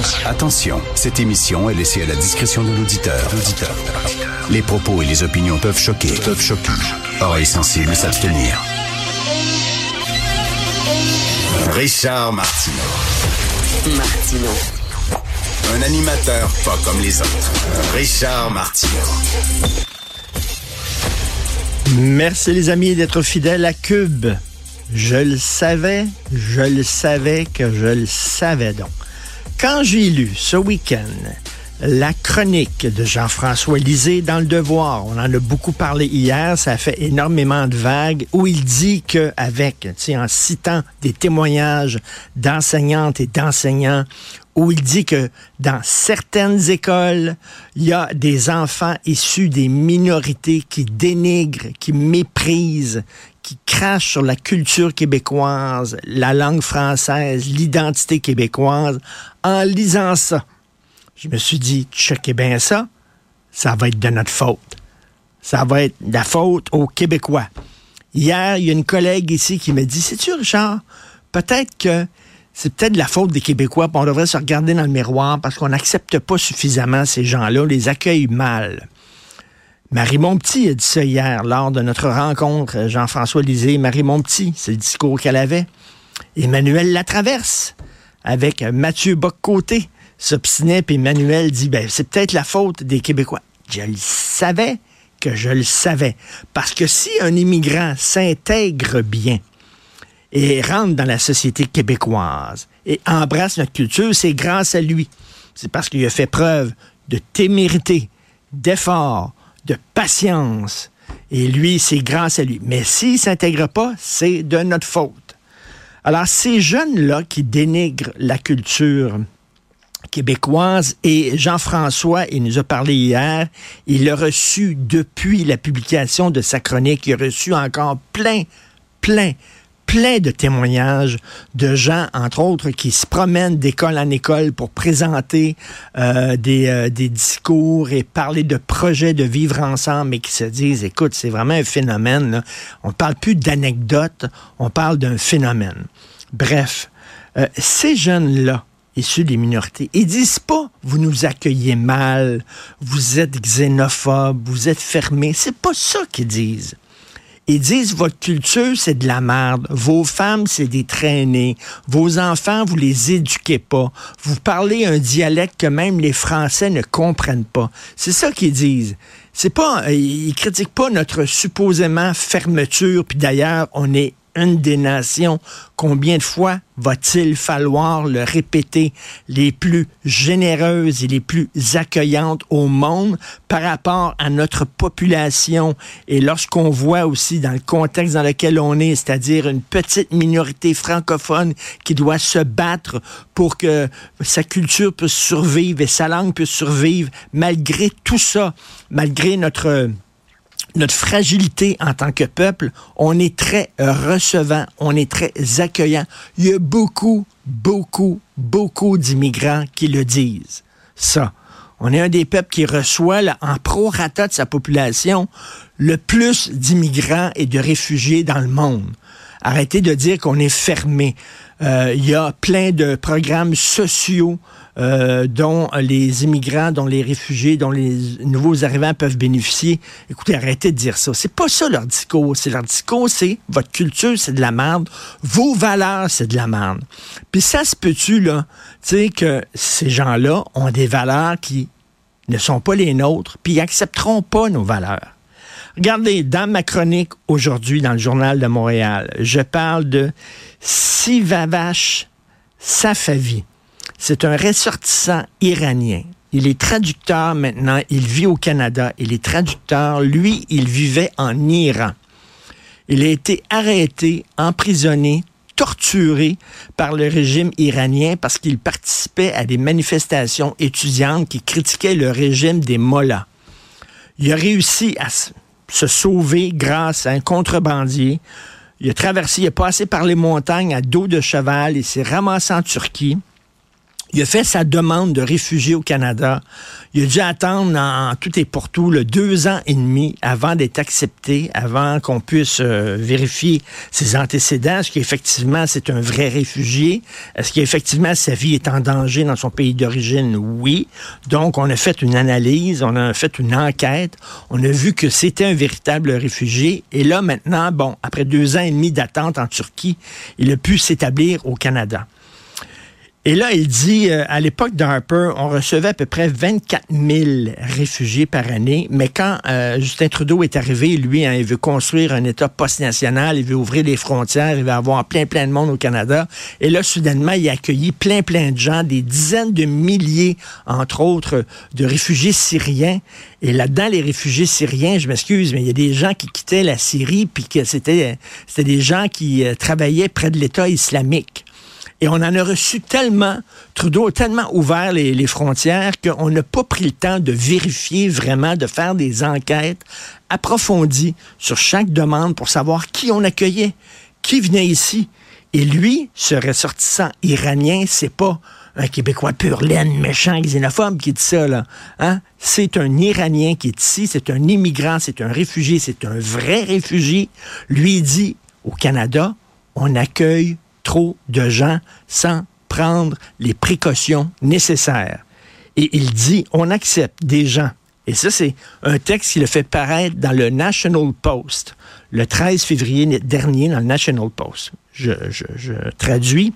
Attention, attention, cette émission est laissée à la discrétion de l'auditeur. Les propos et les opinions peuvent choquer. Peuvent choquer. Oreilles sensibles s'abstenir. Richard Martineau. Martino. Un animateur pas comme les autres. Richard Martineau. Merci les amis d'être fidèles à Cube. Je le savais, je le savais que je le savais donc. Quand j'ai lu ce week-end la chronique de Jean-François Lisée dans Le Devoir, on en a beaucoup parlé hier, ça a fait énormément de vagues, où il dit que avec, en citant des témoignages d'enseignantes et d'enseignants, où il dit que dans certaines écoles, il y a des enfants issus des minorités qui dénigrent, qui méprisent, qui crachent sur la culture québécoise, la langue française, l'identité québécoise. En lisant ça, je me suis dit, checkez bien ça, ça va être de notre faute. Ça va être de la faute aux Québécois. Hier, il y a une collègue ici qui me dit, c'est-tu Richard, peut-être que c'est peut-être de la faute des Québécois, puis on devrait se regarder dans le miroir parce qu'on n'accepte pas suffisamment ces gens-là, on les accueille mal. Marie Montpetit a dit ça hier lors de notre rencontre, Jean-François Lisée, Marie Montpetit, c'est le discours qu'elle avait. Emmanuel Latraverse, avec Mathieu Boccoté, s'obstinait, puis Emmanuel dit, ben, c'est peut-être la faute des Québécois. Je le savais que je le savais. Parce que si un immigrant s'intègre bien et rentre dans la société québécoise et embrasse notre culture, c'est grâce à lui. C'est parce qu'il a fait preuve de témérité, d'effort, de patience. Et lui, c'est grâce à lui. Mais s'il ne s'intègre pas, c'est de notre faute. Alors, ces jeunes-là qui dénigrent la culture québécoise et Jean-François, il nous a parlé hier, il a reçu depuis la publication de sa chronique, il a reçu encore plein, plein, plein de témoignages de gens, entre autres, qui se promènent d'école en école pour présenter euh, des, euh, des discours et parler de projets de vivre ensemble et qui se disent, écoute, c'est vraiment un phénomène. On ne parle plus d'anecdotes, on parle d'un phénomène. Bref, euh, ces jeunes-là, issus des minorités. Ils disent pas vous nous accueillez mal, vous êtes xénophobe, vous êtes fermé. C'est pas ça qu'ils disent. Ils disent votre culture, c'est de la merde. Vos femmes, c'est des traînées. Vos enfants, vous les éduquez pas. Vous parlez un dialecte que même les Français ne comprennent pas. C'est ça qu'ils disent. C'est pas, euh, ils critiquent pas notre supposément fermeture. Puis d'ailleurs, on est une des nations, combien de fois va-t-il falloir le répéter, les plus généreuses et les plus accueillantes au monde par rapport à notre population. Et lorsqu'on voit aussi dans le contexte dans lequel on est, c'est-à-dire une petite minorité francophone qui doit se battre pour que sa culture puisse survivre et sa langue puisse survivre, malgré tout ça, malgré notre notre fragilité en tant que peuple, on est très recevant, on est très accueillant. Il y a beaucoup, beaucoup, beaucoup d'immigrants qui le disent. Ça. On est un des peuples qui reçoit, là, en prorata de sa population, le plus d'immigrants et de réfugiés dans le monde. Arrêtez de dire qu'on est fermé. Euh, il y a plein de programmes sociaux euh, dont les immigrants, dont les réfugiés, dont les nouveaux arrivants peuvent bénéficier. Écoutez, arrêtez de dire ça. C'est pas ça leur discours. C'est leur discours, c'est votre culture, c'est de la merde. Vos valeurs, c'est de la merde. Puis ça se peut-tu, là, tu sais, que ces gens-là ont des valeurs qui ne sont pas les nôtres, puis ils accepteront pas nos valeurs? Regardez, dans ma chronique aujourd'hui dans le Journal de Montréal, je parle de Sivavash Safavi. C'est un ressortissant iranien. Il est traducteur maintenant, il vit au Canada, il est traducteur. Lui, il vivait en Iran. Il a été arrêté, emprisonné, torturé par le régime iranien parce qu'il participait à des manifestations étudiantes qui critiquaient le régime des mollahs. Il a réussi à se sauver grâce à un contrebandier. Il a traversé, il a passé par les montagnes à dos de cheval, il s'est ramassé en Turquie. Il a fait sa demande de réfugié au Canada. Il a dû attendre en, tout et pour tout le deux ans et demi avant d'être accepté, avant qu'on puisse euh, vérifier ses antécédents. Est-ce qu'effectivement c'est un vrai réfugié? Est-ce qu'effectivement sa vie est en danger dans son pays d'origine? Oui. Donc on a fait une analyse, on a fait une enquête, on a vu que c'était un véritable réfugié. Et là maintenant, bon, après deux ans et demi d'attente en Turquie, il a pu s'établir au Canada. Et là, il dit, euh, à l'époque d'Harper, on recevait à peu près 24 000 réfugiés par année, mais quand euh, Justin Trudeau est arrivé, lui, hein, il veut construire un État post-national, il veut ouvrir les frontières, il veut avoir plein, plein de monde au Canada. Et là, soudainement, il a accueilli plein, plein de gens, des dizaines de milliers, entre autres, de réfugiés syriens. Et là-dedans, les réfugiés syriens, je m'excuse, mais il y a des gens qui quittaient la Syrie, puis que c'était, c'était des gens qui euh, travaillaient près de l'État islamique. Et on en a reçu tellement, Trudeau a tellement ouvert les, frontières qu'on n'a pas pris le temps de vérifier vraiment, de faire des enquêtes approfondies sur chaque demande pour savoir qui on accueillait, qui venait ici. Et lui, ce ressortissant iranien, c'est pas un Québécois pur laine, méchant, xénophobe qui dit ça, là. Hein? C'est un Iranien qui est ici, c'est un immigrant, c'est un réfugié, c'est un vrai réfugié. Lui dit, au Canada, on accueille trop de gens sans prendre les précautions nécessaires. Et il dit, on accepte des gens. Et ça, c'est un texte qu'il a fait paraître dans le National Post le 13 février dernier dans le National Post. Je, traduis.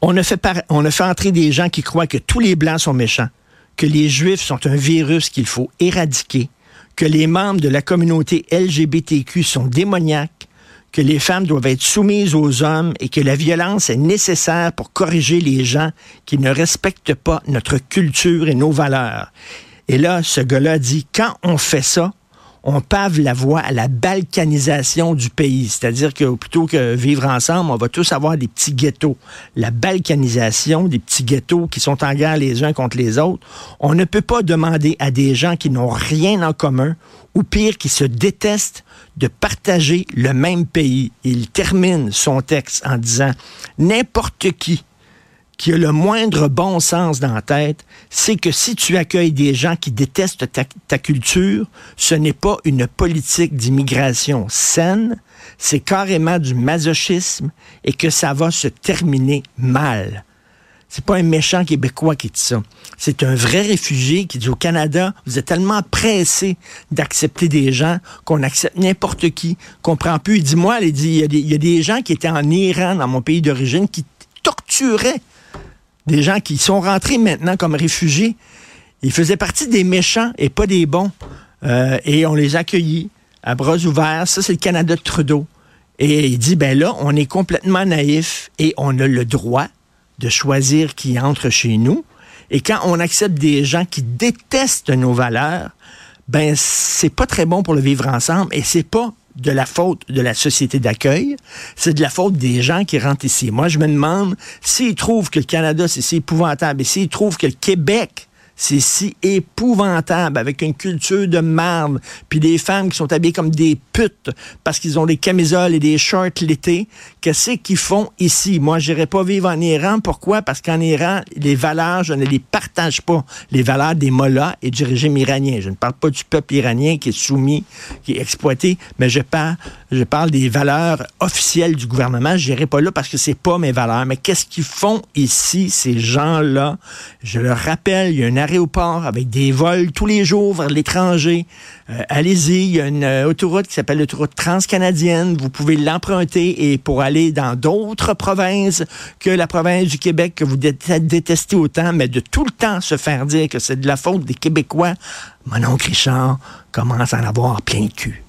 On a, fait on a fait entrer des gens qui croient que tous les Blancs sont méchants, que les Juifs sont un virus qu'il faut éradiquer, que les membres de la communauté LGBTQ sont démoniaques, que les femmes doivent être soumises aux hommes et que la violence est nécessaire pour corriger les gens qui ne respectent pas notre culture et nos valeurs. Et là, ce gars-là dit, quand on fait ça, on pave la voie à la balkanisation du pays. C'est-à-dire que plutôt que vivre ensemble, on va tous avoir des petits ghettos. La balkanisation, des petits ghettos qui sont en guerre les uns contre les autres. On ne peut pas demander à des gens qui n'ont rien en commun, ou pire, qui se détestent, de partager le même pays. Il termine son texte en disant, n'importe qui qui a le moindre bon sens dans la tête, c'est que si tu accueilles des gens qui détestent ta, culture, ce n'est pas une politique d'immigration saine, c'est carrément du masochisme et que ça va se terminer mal. C'est pas un méchant Québécois qui dit ça. C'est un vrai réfugié qui dit au Canada, vous êtes tellement pressé d'accepter des gens qu'on accepte n'importe qui, qu'on prend plus. Il dit, moi, il dit, il y, a des, gens qui étaient en Iran, dans mon pays d'origine, qui torturaient des gens qui sont rentrés maintenant comme réfugiés. Ils faisaient partie des méchants et pas des bons. Euh, et on les accueillit à bras ouverts. Ça, c'est le Canada de Trudeau. Et il dit, ben là, on est complètement naïf et on a le droit de choisir qui entre chez nous. Et quand on accepte des gens qui détestent nos valeurs, ben c'est pas très bon pour le vivre ensemble et c'est pas de la faute de la société d'accueil, c'est de la faute des gens qui rentrent ici. Moi, je me demande s'ils trouvent que le Canada, c'est si épouvantable, et s'ils trouvent que le Québec, c'est si épouvantable avec une culture de marde, puis des femmes qui sont habillées comme des putes parce qu'ils ont des camisoles et des shorts l'été. Qu'est-ce qu'ils font ici? Moi, j'irai pas vivre en Iran. Pourquoi? Parce qu'en Iran, les valeurs, je ne les partage pas. Les valeurs des mollahs et du régime iranien. Je ne parle pas du peuple iranien qui est soumis, qui est exploité, mais je parle Je parle des valeurs officielles du gouvernement. Je n'irai pas là parce que c'est pas mes valeurs. Mais qu'est-ce qu'ils font ici, ces gens-là? Je le rappelle, il y a un aéroport avec des vols tous les jours vers l'étranger. Euh, allez-y, il y a une euh, autoroute qui s'appelle l'autoroute transcanadienne. Vous pouvez l'emprunter et pour aller dans d'autres provinces que la province du Québec que vous détestez autant, mais de tout le temps se faire dire que c'est de la faute des Québécois, mon oncle Richard commence à en avoir plein cul.